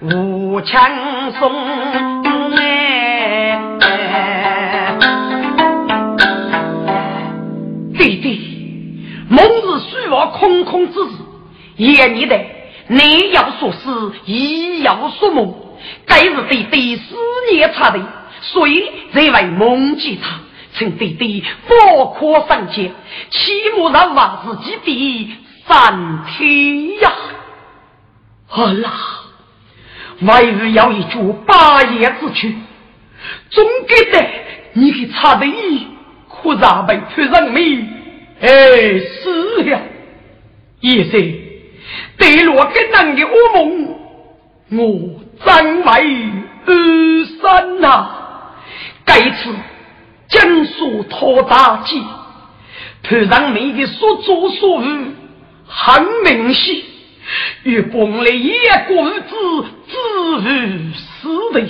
无枪松。哎，弟弟，梦是虚妄空空之事，言你的，你要说是，亦要说梦，该是弟弟思念他的，所以才为梦见他，请弟弟不可上见，起码让娃自己的三天呀。好啦，外日要一句八言之句，总觉得你给差的一，可咋被突人命？哎，是呀，也是对落给人的噩梦，我真为二三呐。该次将所托大计，突然命的所作所为很明显。与本来一国之子如死的，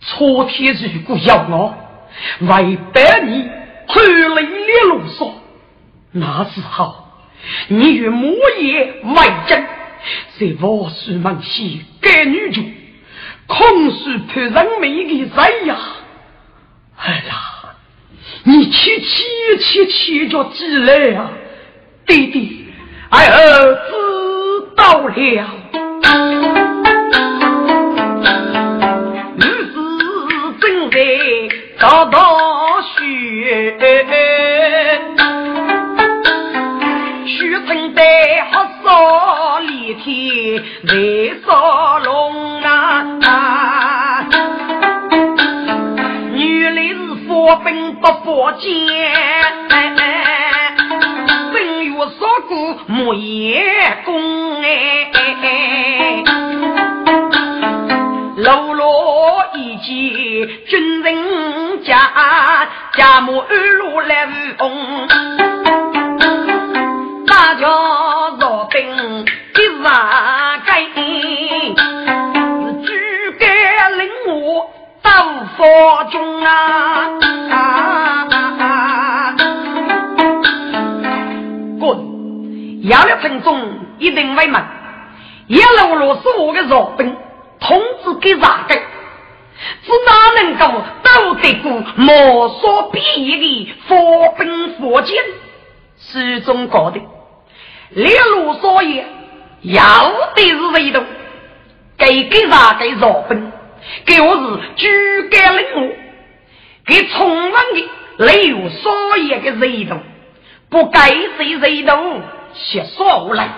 苍天如果要我为百你推雷列路上，那时候你与魔爷为真，在王叔门西该女主，空是派人美的人呀！哎呀，你去去去去着几来呀，弟弟，哎儿子。到了，日子正在高大雪，雪城的黑色连天来烧龙啊！原来是发兵不发剑。木叶公哎，喽啰一见军人家，家母二路来奉，大家若兵一万该，举该领我到佛中啊。要了城中一定为门，一路路是我的弱兵，通知给啥个？只哪能够斗得过莫所比拟的佛兵佛剑？始终搞的，列路所言要的是为度，给给啥个弱兵？给我是举杆领我，给充分的留所言的热度，不该谁热度？写说无来，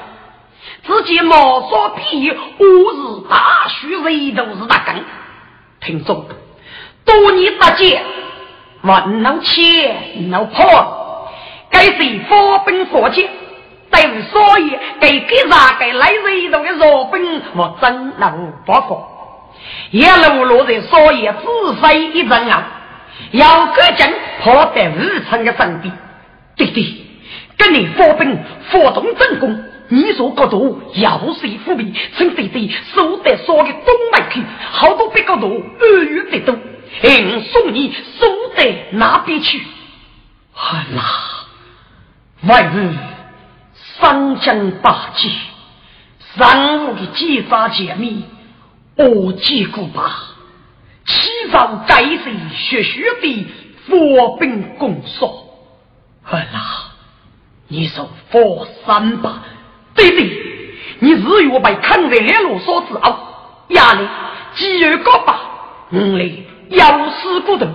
自己毛说皮，我是大树人都是大根。听众，多年不见，问能钱能破，该是佛本佛剑，但是所以给给啥给来人头的弱兵，我真能不服。一路落在所以自飞一阵啊，要个劲跑在日村的身边，对对。跟你发兵发动进攻，你说高度要谁伏笔？趁弟弟手得说的东脉去，好多别个多二月得多，硬送你守在哪边去？好啦，万日三江八界，三五的结扎解密，我结果吧。七早该是学学的发兵攻说，好啦。你说佛三吧，对对，你日月被砍在两路所之后，压力既有高把，五里要死不动，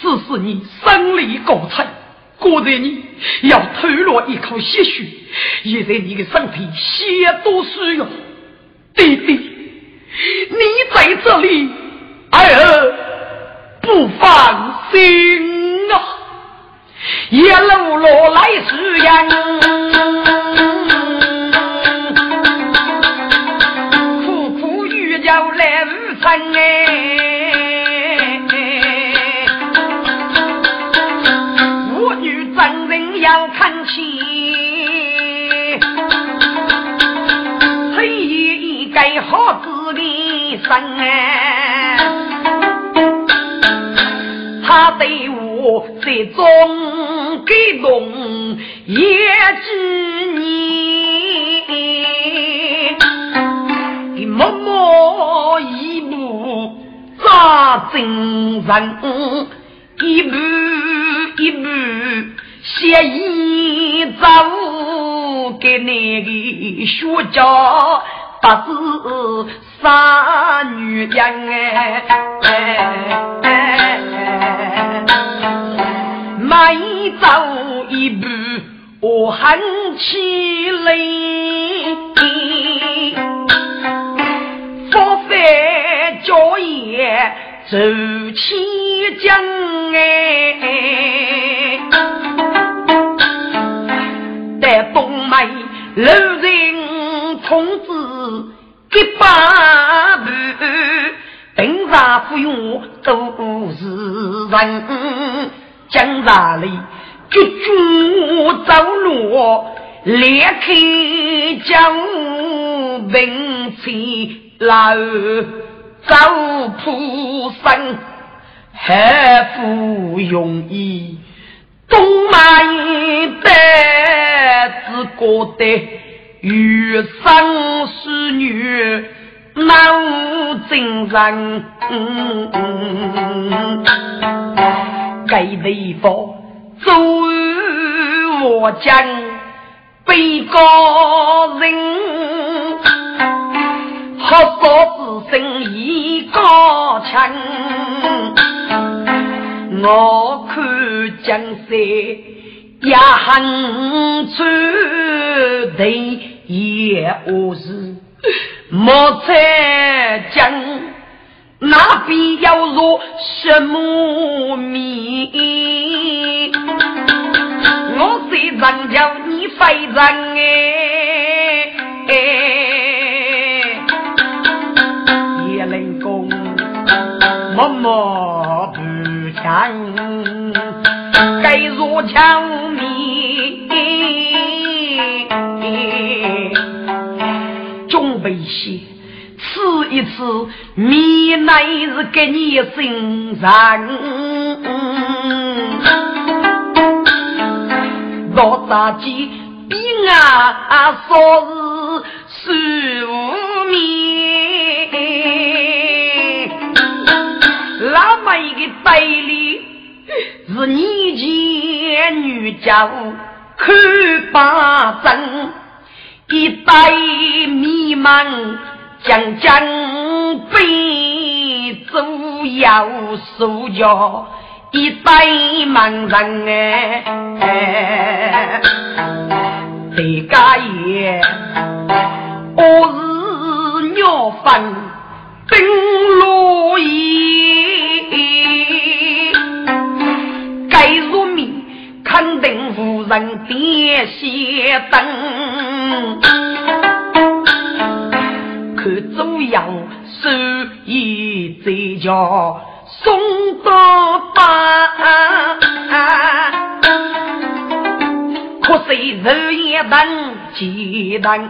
只是你生理过惨，果然你要吐落一口鲜血，也在你的身体血多使用。弟弟，你在这里，儿不放心！一路落来是人。哎，我女真人要看清，黑夜一盖好子的身哎，他对我这种感动也知你，默默一步扎。真人一步一步写一走给那个学家，不知啥女人哎，每走一步我喊起来，佛法教业。走起江哎，在东门楼人童子一把步，平常不用都是人，江上里举脚走路，裂开江平起老。走铺生还不容易，东买单只觉得余生是女难精神。该地方走我将被告人。好少自身一高强，我看江山也很出头，也无事莫再讲，那必要入什么迷？我虽然叫你非人哎。默默不讲，该若枪灭，准备些一吃，米乃是给你身上。若大吉，比啊说是十五米。那么一个代理是你前女家看八真，一代迷茫将将被主要受教，一代盲人哎，这家业我是鸟粪。登陆衣，该入命，肯定无人点些灯。可主要是一这叫送到班，可谁日夜等几等？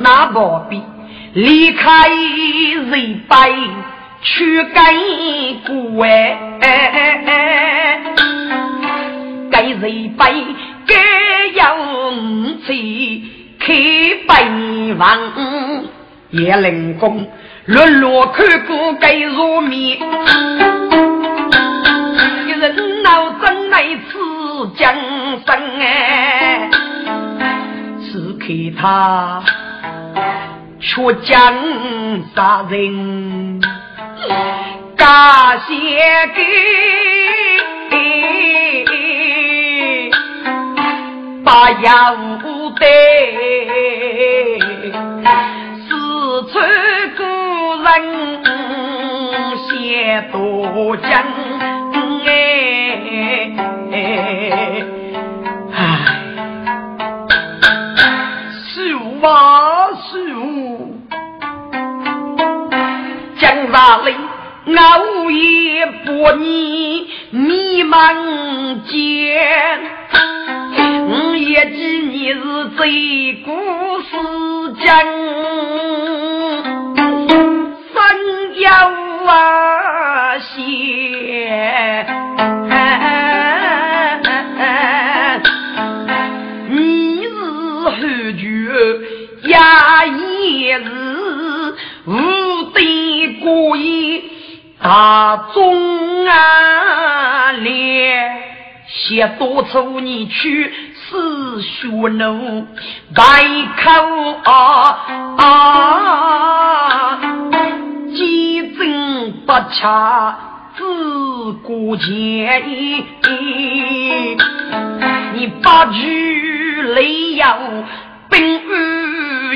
那不必。离开人辈去干国哎，该人辈该要五开北房，也能功落落看过该入面，一人闹真来吃江山哎，此刻看他却将杀人，感谢给把药得，多讲。八十五，江大雷熬夜把你迷茫间，我也记你是这故事讲，三幺啊些。呀，也是无敌过意大众啊！连些多处你去是学奴，百口啊啊，几真不恰，自古见你把句雷要兵不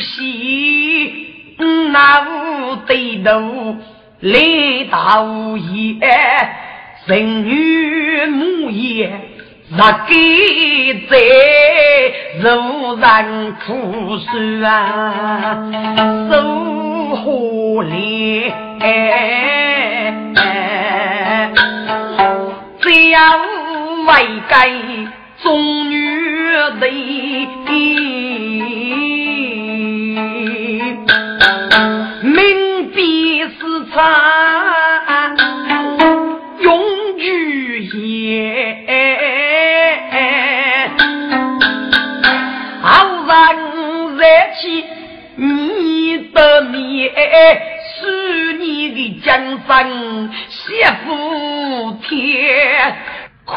喜，那无对头来道也，人与母也，那给在如人苦水啊，受何怜？有为该中女的。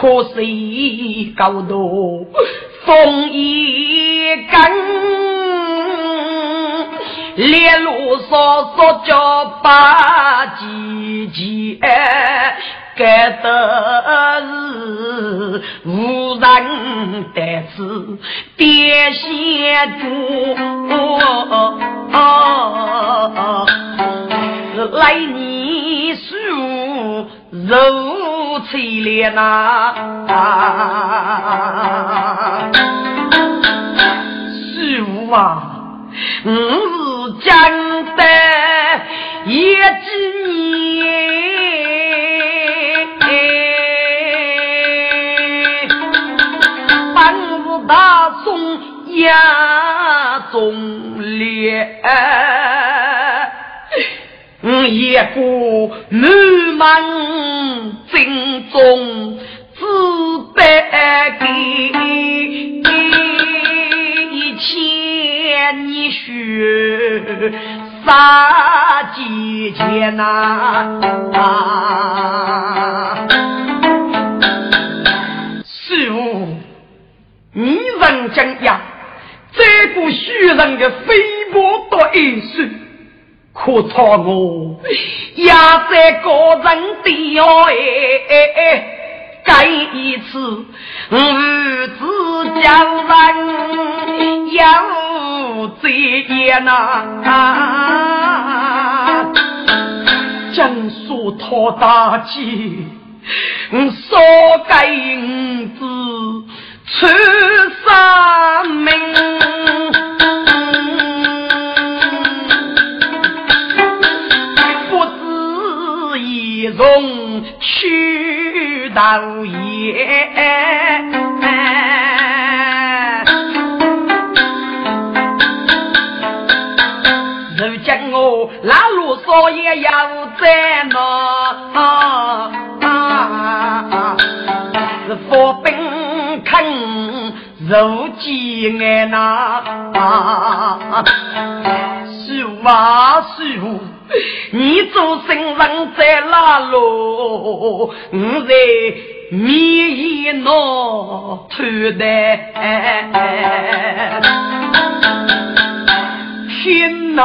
可谁高度风一根。列路上说叫八姐姐，该得是无人得知，爹先主来你书如翠莲呐，师傅啊，嗯。江的一几年，本是大宋压中烈，一个满门正宗自白的。一千你学杀几千呐？啊师傅，你人讲呀，这个虚人的飞薄多一岁，可操我压在个人的哎。该一次，五子叫人要这样呐，将说托大吉，说该五子出三命，从去。到夜，如今我拉路少也要在那，是佛兵坑如饥挨那，师傅啊师傅。你做圣人在哪路？我在米一诺头的。呐，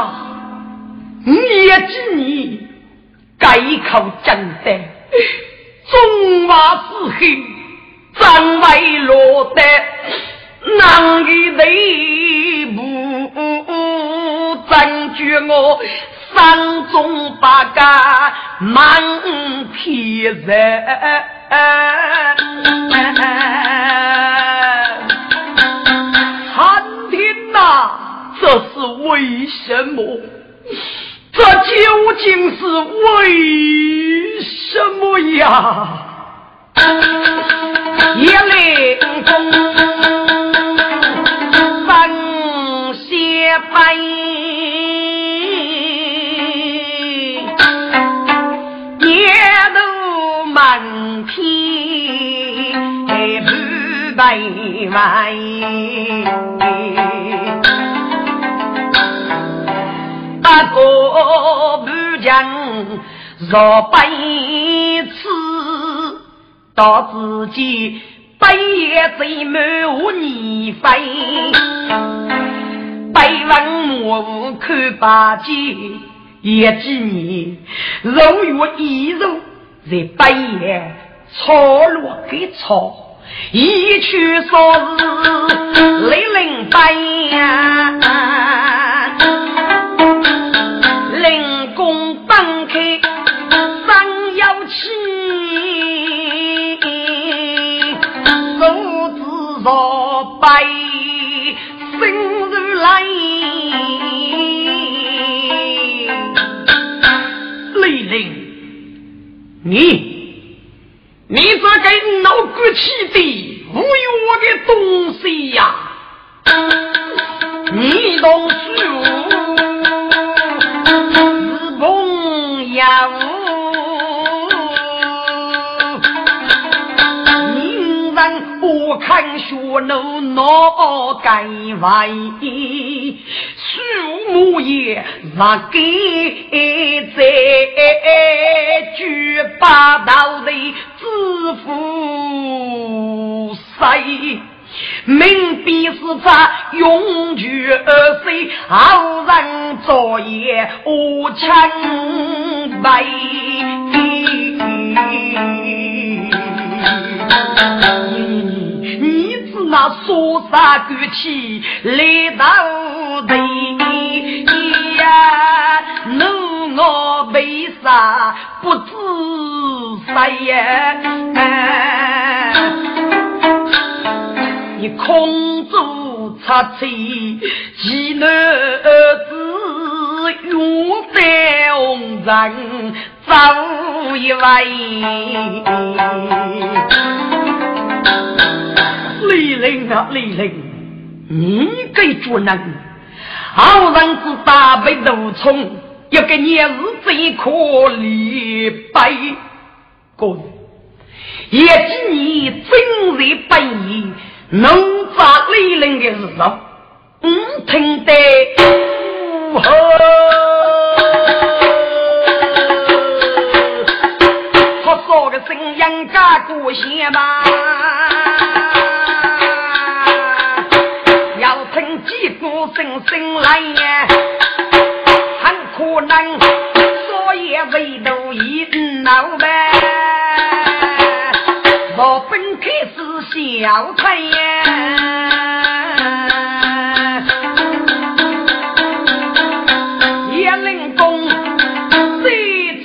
你也知你改口讲的，中华之黑，张为落得难以内部，证据我山中八家满天人。苍天呐，这是为什么？这究竟是为什么呀？一令为为，不过不讲若百次，到自己半夜最满年飞，百万莫看八戒，也几年肉月一肉在半夜草落给草。一去说是雷灵白呀，灵公当开三幺七，手指若白生如来，雷灵你。你这个闹骨气的无用的东西呀！你懂书，是朋友。我看学奴脑盖歪，树木也让给在举八道的知府谁？命必是法永绝而衰，好人作业无清白。说啥骨气来到底呀？怒我为啥不知谁呀？你空中插嘴，岂能只用在红尘走一回？李陵啊，李陵，你给主人，好人之大悲怒冲，要给你是最可礼拜。哥，也记你真日本意，能扎李陵的日子，嗯，听得如何？他说个声音加过些吧。小菜呀，叶灵公这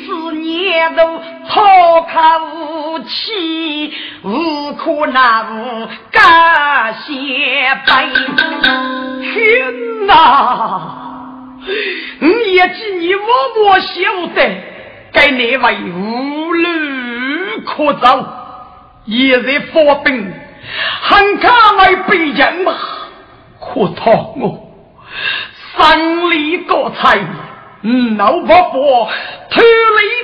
次年都抛口气，无可能干些白。天哪！你也记你默默晓得，该那位无路可走，一日发兵，很可来北京嘛？可讨我三里高才，老婆婆偷里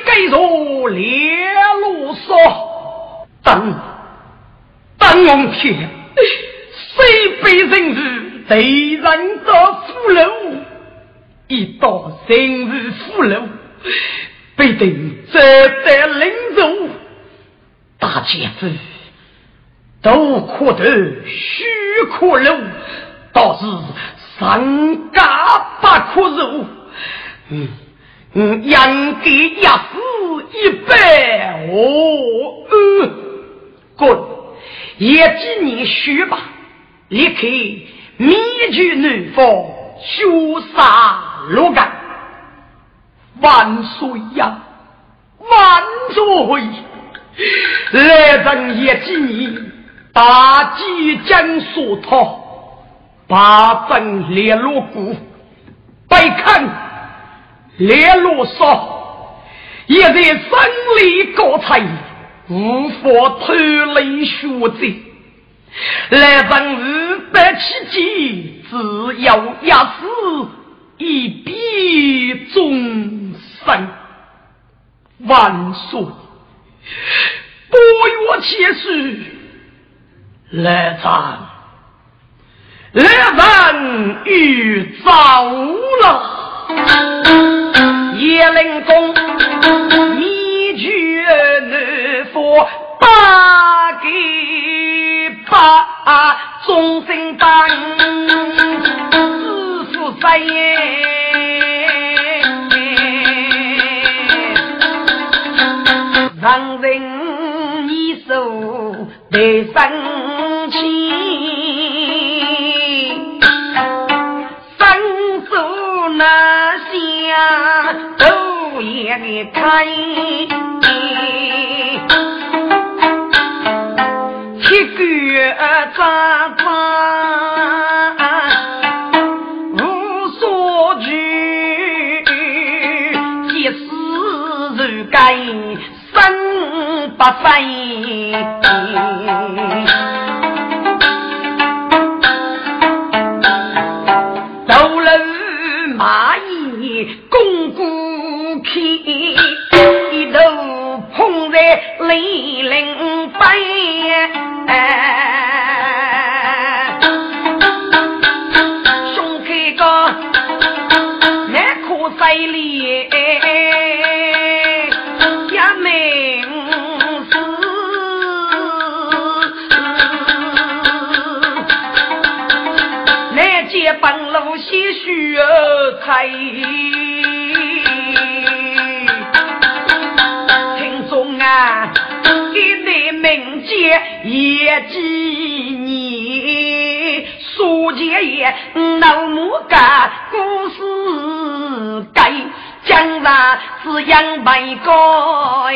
给着列路说，等等我天，谁被人是？贼人的俘虏，一到今日俘虏，必定责在领走。大姐子，都可得，须可留，倒是三家不可入，嗯嗯，养给一死一百哦，嗯，滚，也几年学吧，立刻灭绝南方，修杀罗干，万岁呀，万岁！来人也几年，大吉将所讨。八分列罗骨，百看列罗少，也在生里高才，无法偷雷学者。来人五百七计，只要压死一笔终身。万岁！不约且书，来战。来人欲走了，叶灵公一句难佛打给把众生当？自负三言，让人一手得生。都也开，七个渣渣几年，书节也老母干故事改，江上是杨梅高哎，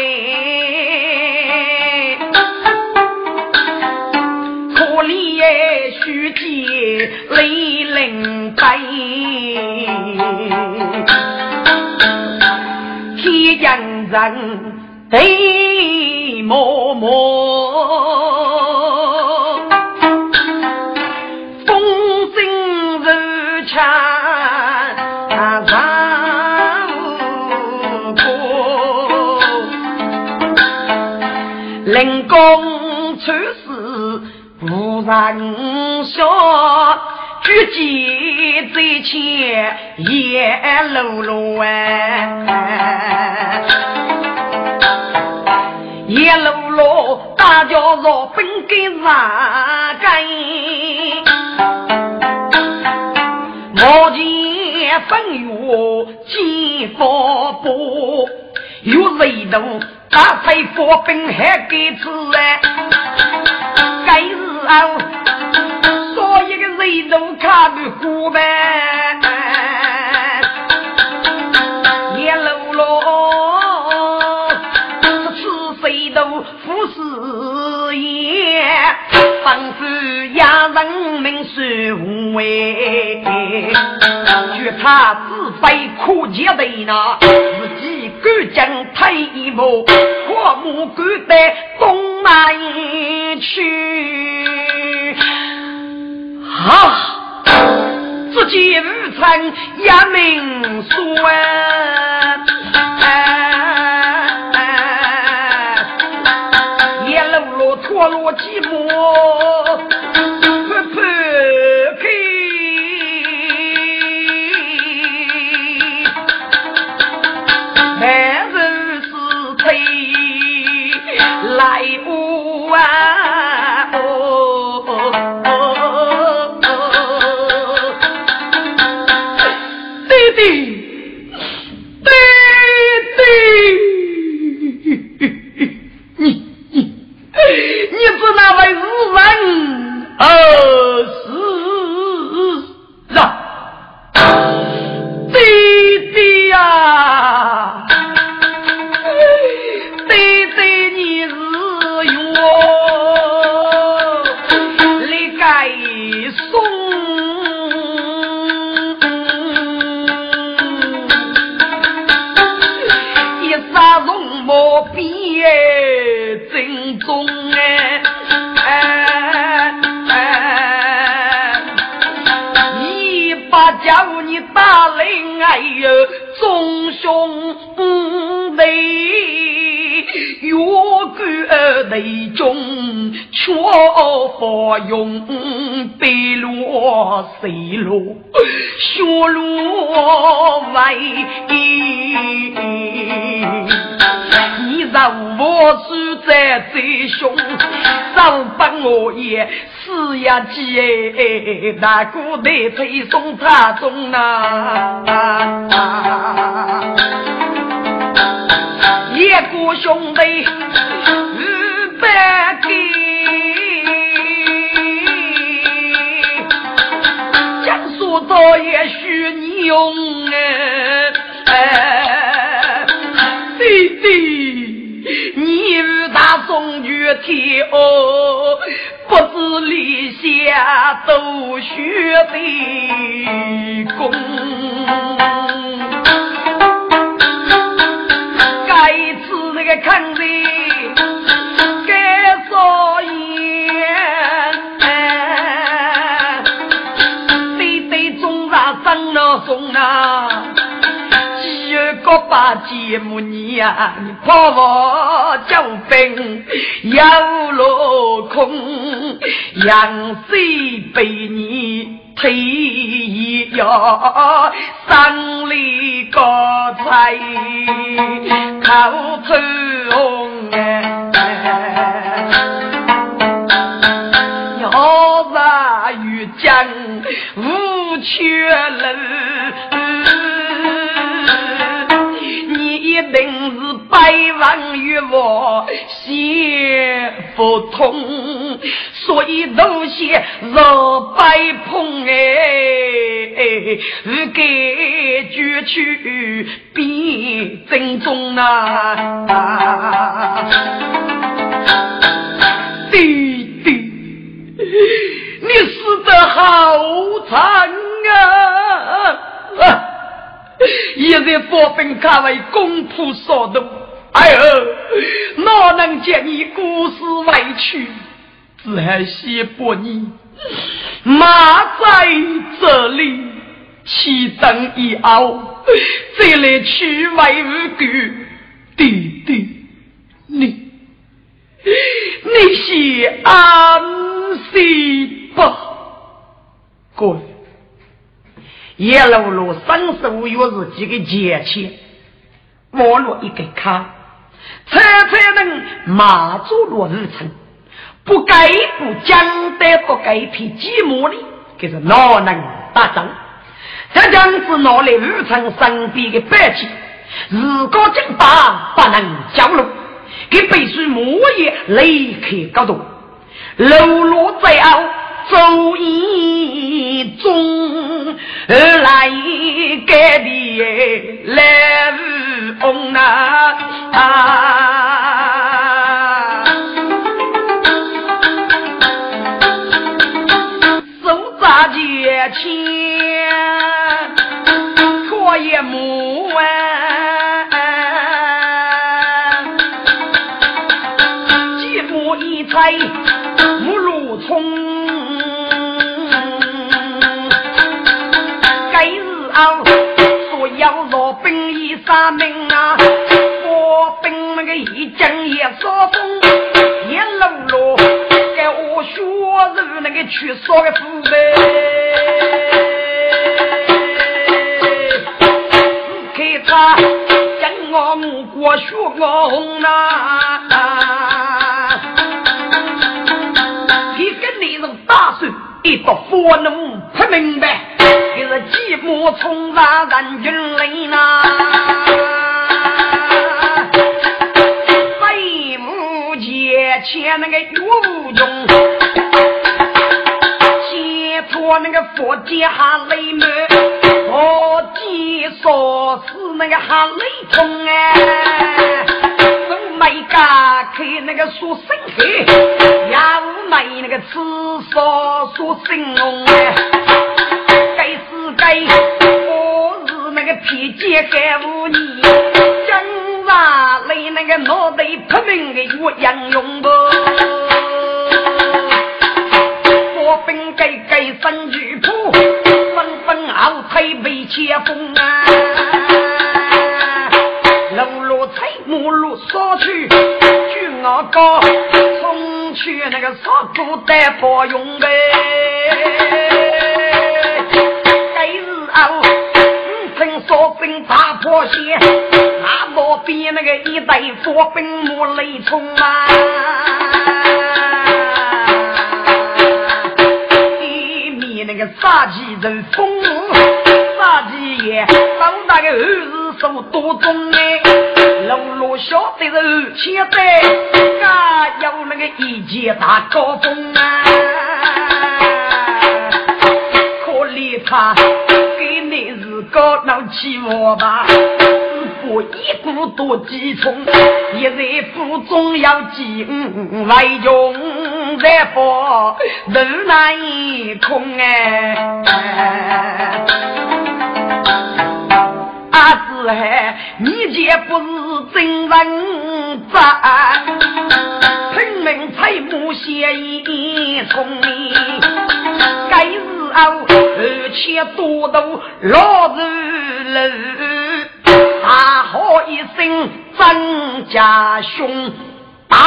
可怜书记泪淋背，天将人。对默默，人说，举剑在前也落落哎。一路路大叫若本给哪根？我见风雨见风波，有谁能打飞火兵还给吃哎？该是啊，所有的人都看不过呗。仿佛压人民无为，觉他自非可接的呢，自己赶紧退一步，跨马赶到东一去。啊！只见无尘压命说。我落寂寞，死呀急那古代推送他中啊，一个兄弟五百个，讲说到也许你用。立下斗血的功，该吃那个抗日该少言，对对中上生了松啊。个把节目呀，你怕我交兵要落空，杨水被你推一呀，三里高才口头红哎，要把玉江无缺人。百万与我写不通，所以都写若百碰哎，是该举去比正宗啊！弟弟，你死得好惨啊！一日佛兵卡为公仆所动，哎呦，哪能见你孤死外去？只还谢伯你马在这里，七等一熬，再来去为无辜，弟弟，你你是安息吧？滚！叶露露生手月日几个节气，我落一个卡，车车能马祖落日程，不该不讲得不该皮寂寞的，可是老能打仗？这将子拿来日程身边的白气，如果进打不能交流，给必须莫也立刻搞动，露露在后。周一中而来盖的来日红啊！手扎节去烧个腐败，看他将我目光血我红啊，一个内容打算一到火能不明白。是寂寞冲杀人群里呐，飞舞前前那个岳无穷，先托那个佛家喊雷门，佛家说是那个喊雷通哎，都没敢开那个说生黑，也没那个吃说说生龙哎。该是该我是那个脾气干无你，江上来那个脑袋出名的岳阳勇不？该该生女仆，纷纷熬。配备接风啊，路路菜木路烧去，举我高送去那个烧锅带包用呗。该日后五层烧饼大破鞋，那道边那个一袋火饼木雷冲啊。杀鸡人风，杀鸡爷，当大个儿子手多重哎，路路小的人千载，家有那个一见大高峰啊，可怜他给你是高闹起我吧。我一股多几冲，一日府中要进，外用在佛路难空哎。阿子海，你这不是真人渣，拼命才木写一冲，该日后而且多多老日了。大喝一声，张家兄，大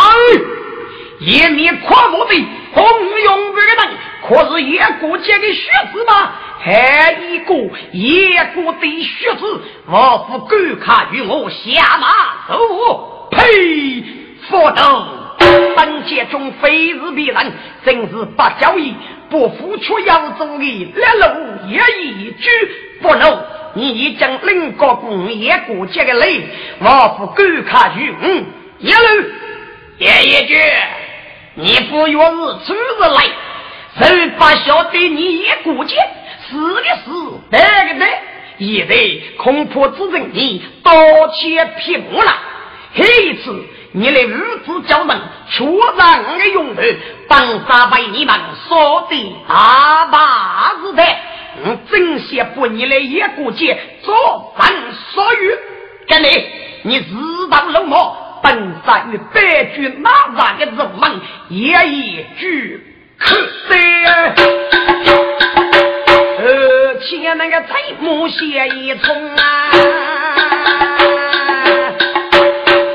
一面夸我的红勇二人，可是叶国家的学子吗？还一个叶国的学子，我不敢看与我下马走。呸！佛道，本界中非是别人，真是不交易，不付出要走的列路也一句不能。你已经领过工业国家的累，我不敢看去。嗯，一路爷爷句，你不要是出日来，谁不晓得你也国家是的是，那个的，现在恐怕只剩你刀切劈木了。这一次，你来五子教门，确让的用头，当杀被你们说的大把子的。我真想把你来一个节做饭所欲，跟你你自当龙毛，本杀与百军马上的人们也一句可得。而且那个财木写一冲啊，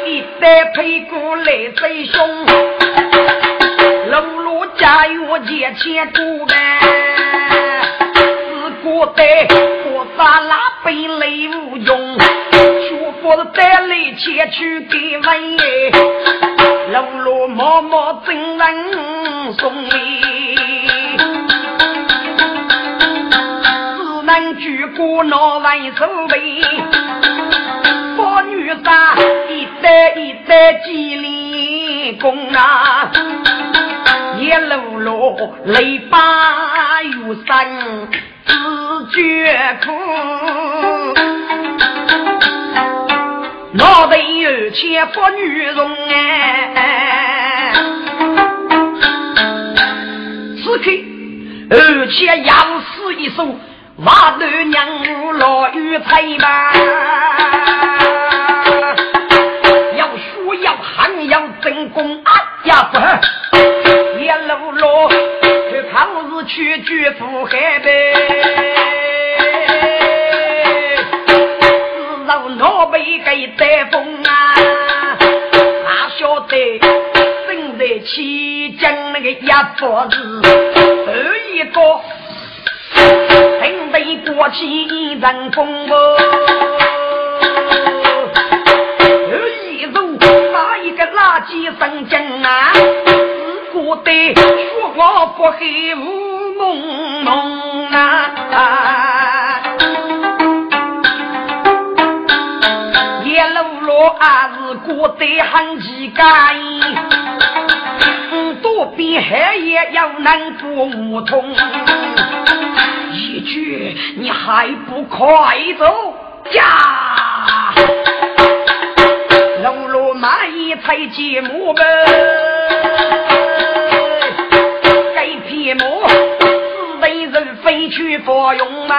一代配股来最凶，路路加油借钱股呗。我带我咋拉背累无用，学佛带来钱去给问哎，路路默默真人送礼，只能举过那万手背，佛女啥一代一代积力功啊，一路路累把有山。自觉苦，脑袋有钱不女容哎。此刻，而且杨氏一手，马头娘老有才吧？要说要行要真功，啊呀不，一佛子，二一个正在过起人风哦，二一个打一个垃圾上江啊！我得说我不黑雾蒙蒙啊，夜路路还是过得很奇怪，黑夜要能过梧桐，一句你还不快走呀？路路满意才寂寞呗。母，四为人飞去佛用嘛，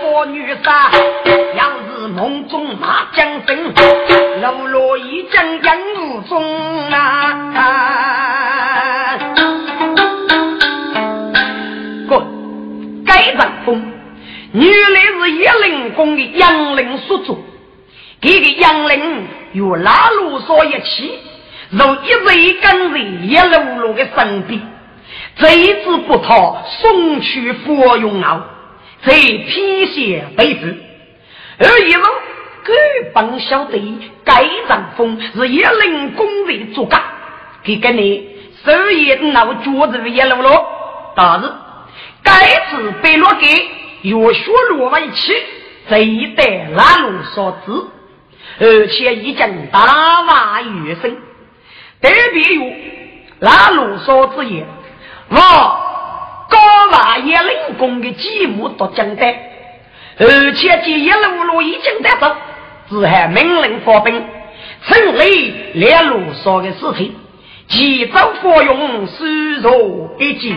佛女杀，公的杨林所做。这个杨林与拉鲁说一起，如一日跟在叶露露的身边，这一次不逃送去佛用后，再披写被子，而一路根本晓得该让风是叶灵公的作假，给个你手也闹脚子叶露露，但是该次被落给越学落为起，这一代拉鲁所知。而且已经大话余生，特别有那卢梭之言，我高瓦叶灵公的继母都讲的，而且这一路路已经得手，只还命令发兵，城里连卢梭的事情，齐早服用虚弱一击。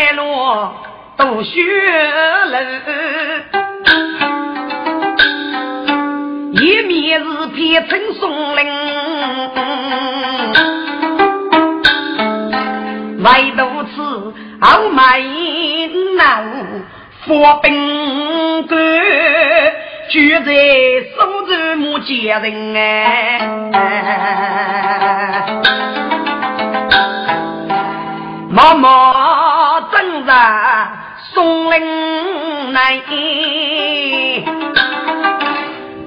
子带路都学了，一面是变成松林，外头吃。傲慢难发兵官，居在苏州木家人哎，默默正在松林内，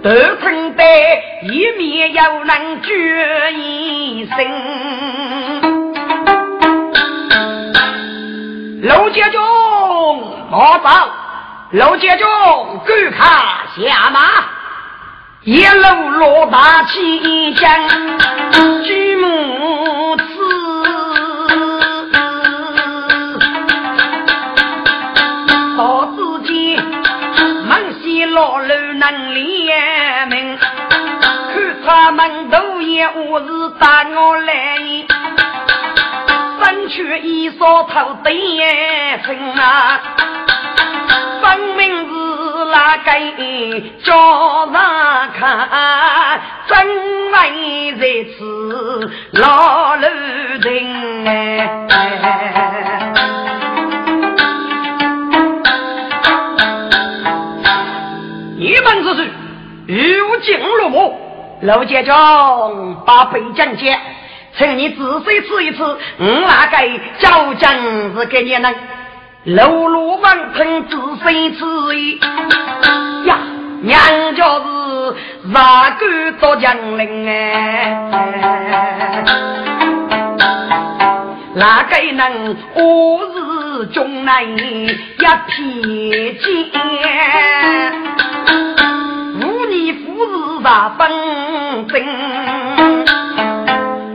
头称得一面有人决一生。陆家军，马上！陆家军，赶快下马！一路落大旗将，举目老路能联名，看他们都也我是打我来。却一扫头对称啊，分明是那个叫人看，真为在此老路人哎。门之事，如今落幕，老街长把北将接。请你仔细吃一吃，我那个交将是给你能露露王听仔细吃一呀，娘家是哪个多将领哎？哪个能我是中南一片剑？无你夫是啥分兵？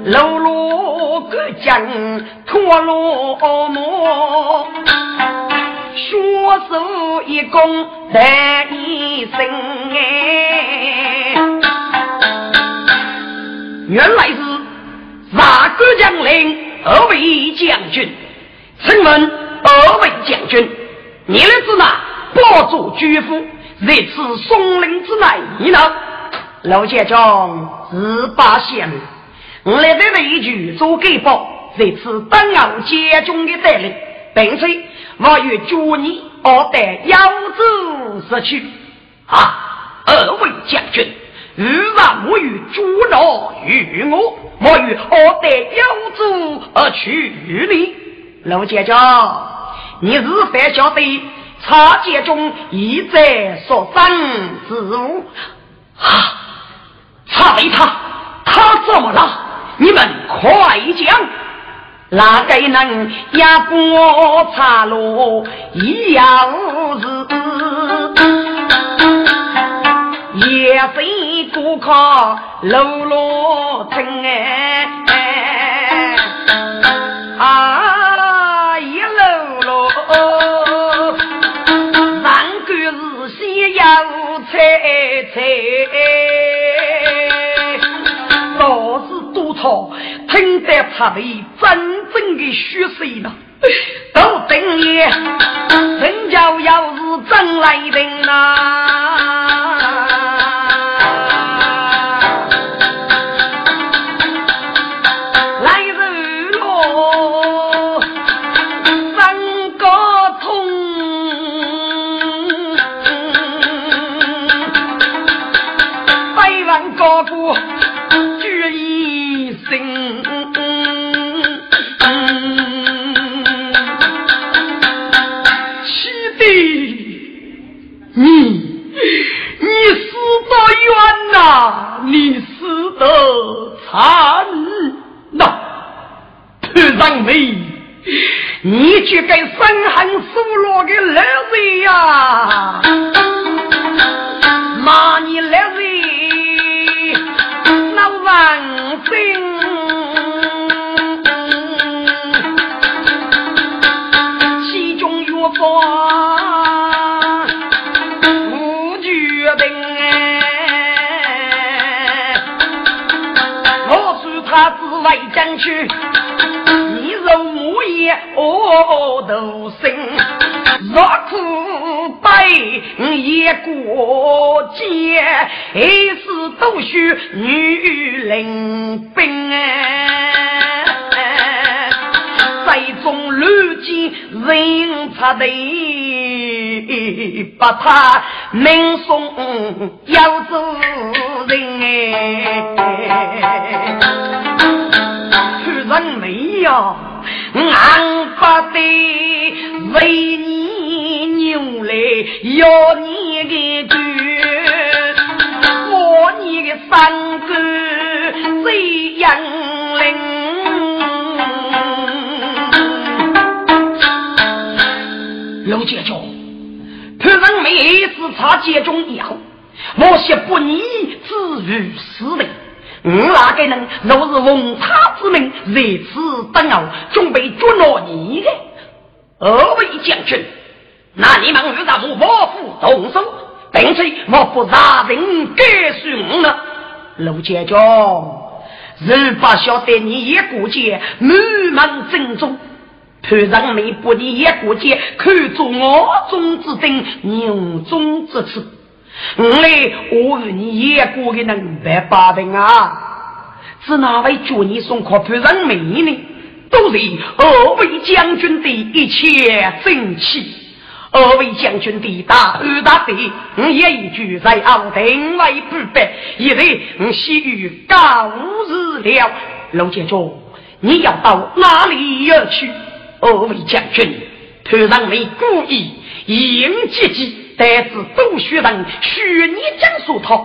露露个将脱落幕，双手一弓得一声哎，原来是哪个将领？二位将军，请问二位将军，你来自哪？保住军府，在此松林之内你呢？老将军十八县。我来在一句做给报，这次登岸接中的带领，并且我与祝你二代腰子失去啊！二位将军，如若我与朱老与我，我与二得腰子而去你，陆家将，你是否晓得茶节中一再所生之物啊？查理他，他怎么了？你们快讲，哪个能压过茶路一样是也非。顾客路路听哎，啊一路路，上官是西要采采，听得他的真正的血水了。都等你，人家要是真来人呐。把他名送要走人哎。看人没有？俺不得为你牛来要你的军，我你的三哥最阳灵。老姐姐，潘人每次查接中以后，我些不义之于死人。我哪个人若是奉他之命在此等候，准备捉拿你的。二位将军，那你们遇上我府动手，并且我不杀人该恕呢？陆家将，人不晓得你也过节满门正中，潘人没不你也过节，看作我中之丁，牛中之刺。我来，我与你也过的能百八平啊！是哪位叫你送可潘人美呢？都是二位将军的一切正气，二位将军的大恩大德，我也一句在后定位不败，一日我喜于高日了。陆建中，你要到哪里要去？二位将军，潘人美故意迎接机。但是都需人虚拟讲述他，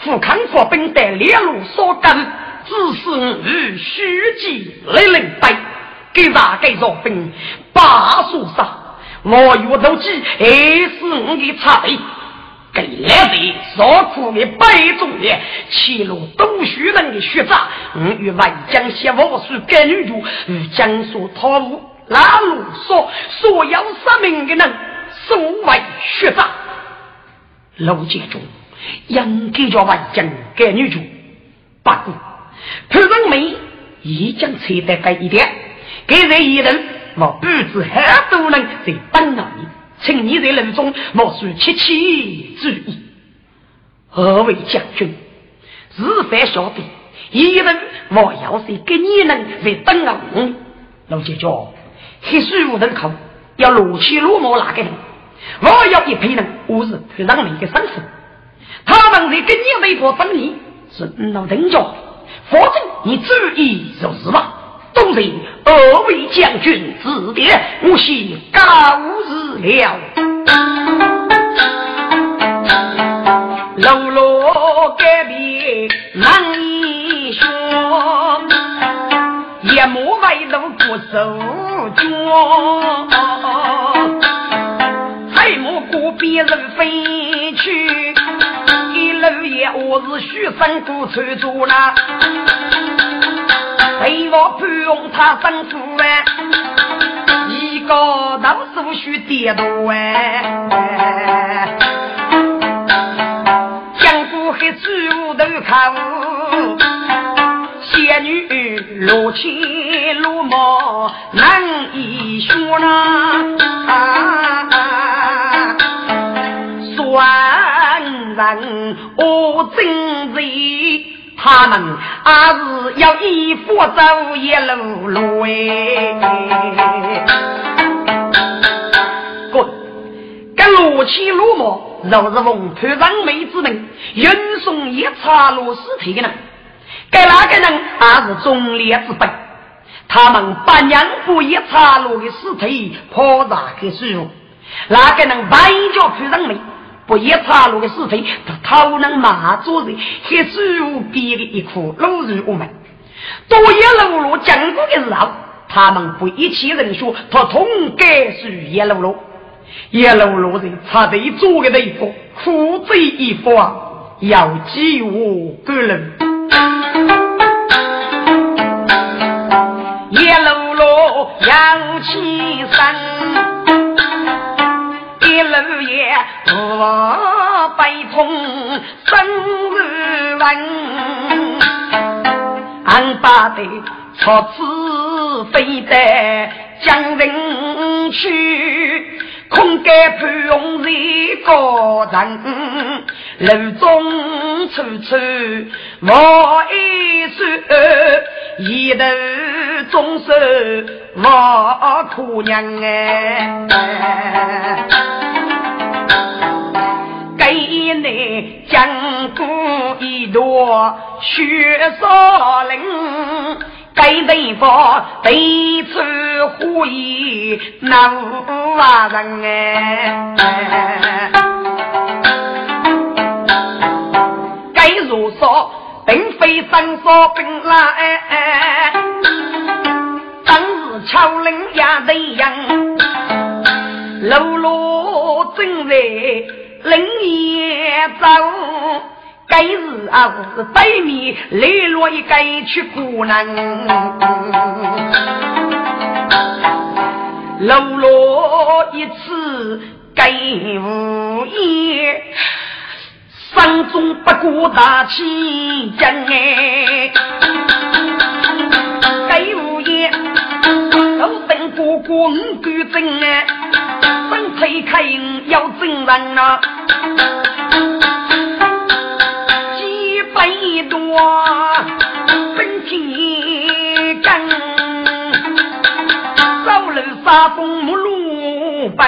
富康佛本在列路所干，只是与虚记来领带，给哪个若兵把书杀，我有斗计，还是我的差费。给来的所苦的百种的，七路都需人的学长，我与外将写我书给女主，与江苏套路拉路所所有杀命的人。所谓学长，陆建中应该叫外将给女主。不过潘仁美已经取得这一点，给人一人我不知很多人在等着你，请你在人中莫需切切注意。何为将军，日饭晓得，一人我要是给你人在等着你。陆建中，黑水无人口，要落起落毛哪个人？我要一批人，我是去让你的生死。他们在跟你微博争你，是老人家，否则你注意就是吧。都是二位将军指点，我先告辞了。楼楼隔壁难头不守脚。别人飞去，一老爷，我是许生古村主呢。陪我盼望他生父哎，一个老叔须跌倒哎，江湖黑水无头口，仙女落千落毛难以说呐，算人我真贼。他们还是要依佛走一路路哎，滚！跟罗起罗毛，若是奉潘长梅之命，运送一查罗尸体的人，给那个人还是忠烈之辈。他们把娘不一查罗的尸体抛在给水路，那个人白叫潘长梅。不一插路的尸体，他头能马做人，还只有别的一颗老肉我们。多一路路经过的时候，他们不一起人说，他同该是一路路，一路路人插队做的地方，苦贼一方要激我个人。一路路要起身。六爷我悲痛生日问，俺把的错子非得将人去，空该盼望一个人，路中处处莫一说，一头终是我苦娘哎。给你讲过一段雪少林，给对方对此呼应那无人哎。并非三说本来，当日巧人也这样，路路正在。冷夜走，该日啊是北面来落一个去孤男，路落一次该无言，山中不过大气江哎，该无言，都等哥哥五举证哎。推开要真人呐，几百多本钱干，走路杀风路奔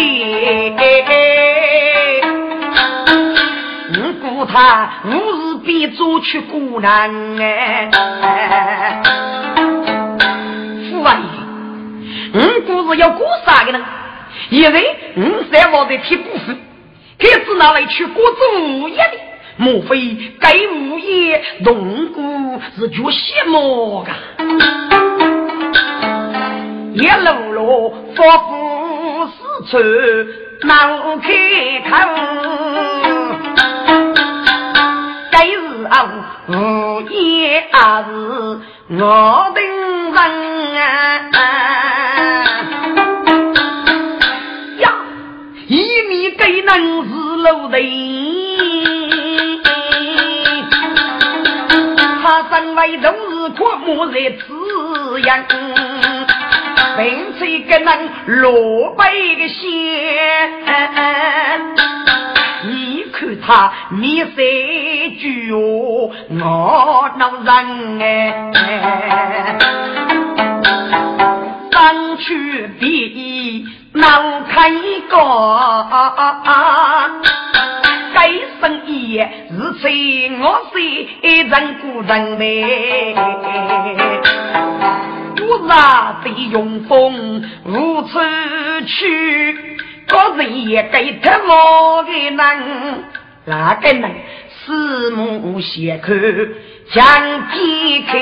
一对。故他无日必做去孤男哎，父王爷，我故是要过啥个呢？因为我在我的铁布夫，开始拿来去过做业的，莫非该物业动过是做什么个？一路路发布四处难开口。无言啊是我等人啊呀，一米给能是路的，他身为都是阔木在滋养，并且给能落败个先。看他面色巨哦，我恼人哎，三去比难看一个，该生意是催我谁人孤人呗，我咋的用风无处去？个人也给他我的人，那个人四目相看，将劈开，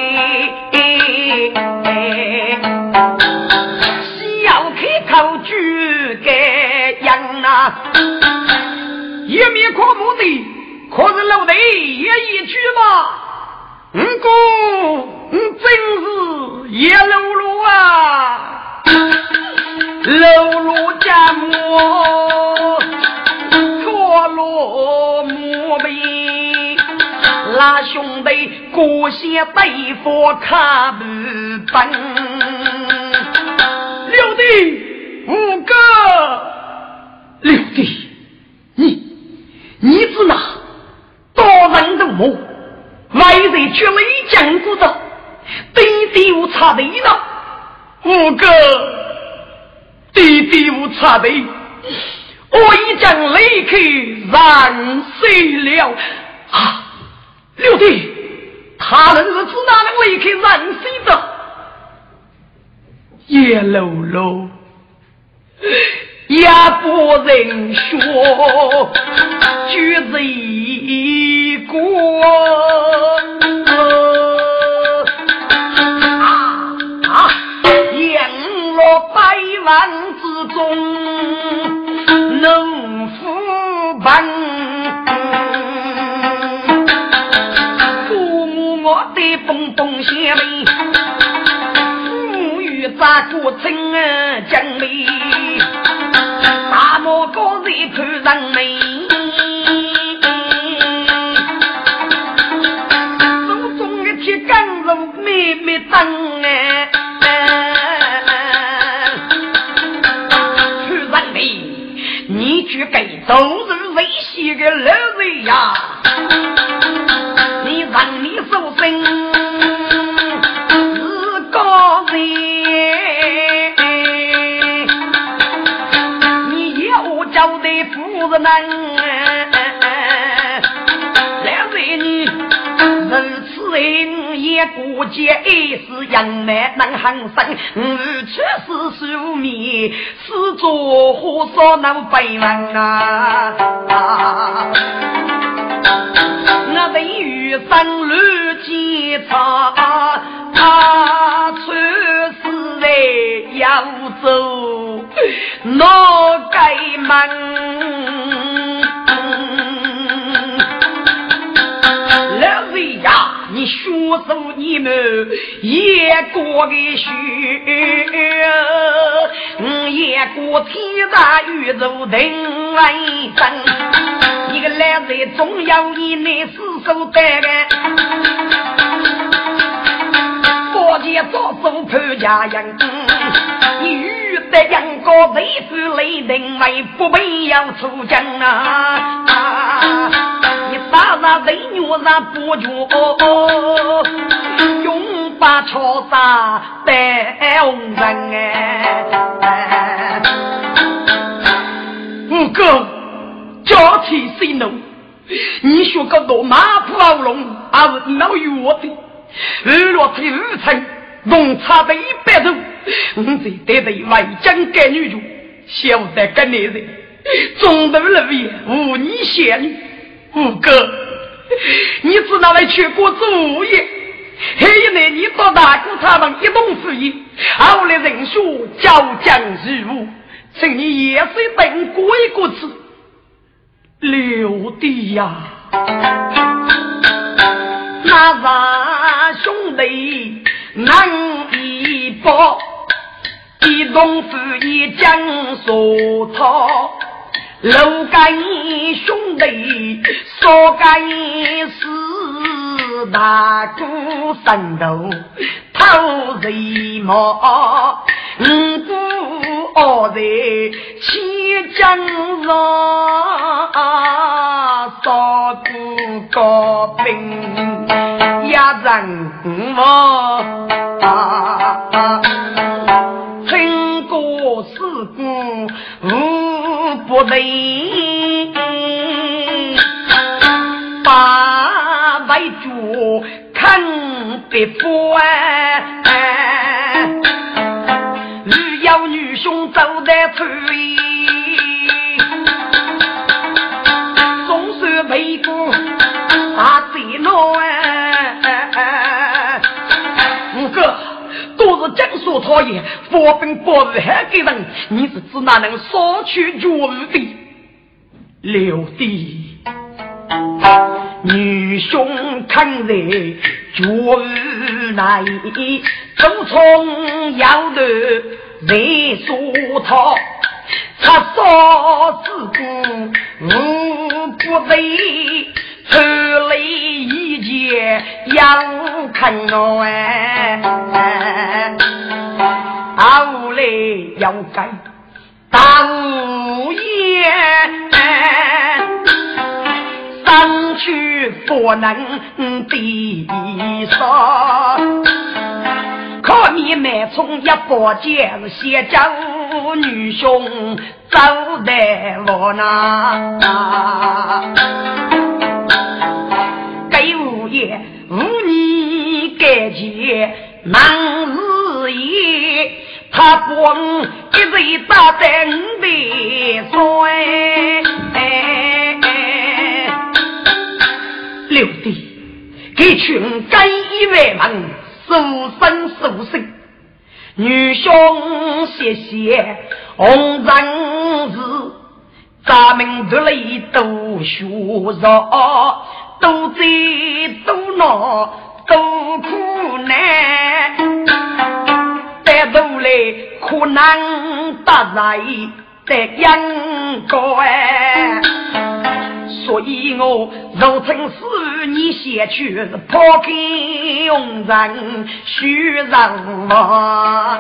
小开口举个样啊！一面跨木的，可是老的也一句嘛？五哥，你真是叶露露啊！露露家母，错落母辈，拉兄弟过些对付卡不本。六弟，五哥，六弟，你你是哪？多人的母。外人却没见过的，弟弟无差的了。五哥，弟弟无差的，我已将雷克燃碎了啊！六弟，他人是指哪能雷克燃碎的？叶露露，也不人说，举一过。万之中，龙虎奔，父母我的蹦蹦相妹，富裕咋过真将美，大漠高人看人美，都是危险的老人呀！过节是杨梅能行生，无趣是书面，是做火烧能背文啊！我等于生路见草，出事来要走，哪该门？你学手你们也过个学，嗯，也过天大宇宙定来生，一个男人总要以内死守的个，见左手潘家人，你遇得杨高为夫雷霆？为不配要出征啊！杀杀贼女杀不绝，永把朝杀带红人哎！五哥，家天谁怒？你说个罗马普老龙，还是老弱的？二落天五层，龙差的一百头，我这得罪外江干女主，晓得个男人，中途了也无你仙女。五哥，你知道来全国主意，还有呢，你到大姑他们一同赴宴，后来人说交将如晤，请你也是等过一个字。六弟呀，那咱兄弟难一报，一同赴宴将所讨。楼干兄弟，少干四大姑神头偷贼毛，五姑二在千江上，少姑高兵一人啊听过四不能把为主看别官，只要女兄走在村里，总算为国大灾难。江苏讨厌，佛兵不日还给人，你是只哪能索取绝路的？六弟，女兄看在绝路内，周冲要得人说他。他少之故，无不为出来一件要看我哎，后来要改大无言，上去不能抵上。可你满从一把剑，先将女兄走在我那。给五爷五年改节忙日夜，他光一日打在五百岁。六弟，给群干一万门。受生受生，女兄谢谢红人子，咱们读里都学着，都在都闹都苦难，但都来苦难大在在应该。所以我如曾是你先去抛给庸人，虚人啊。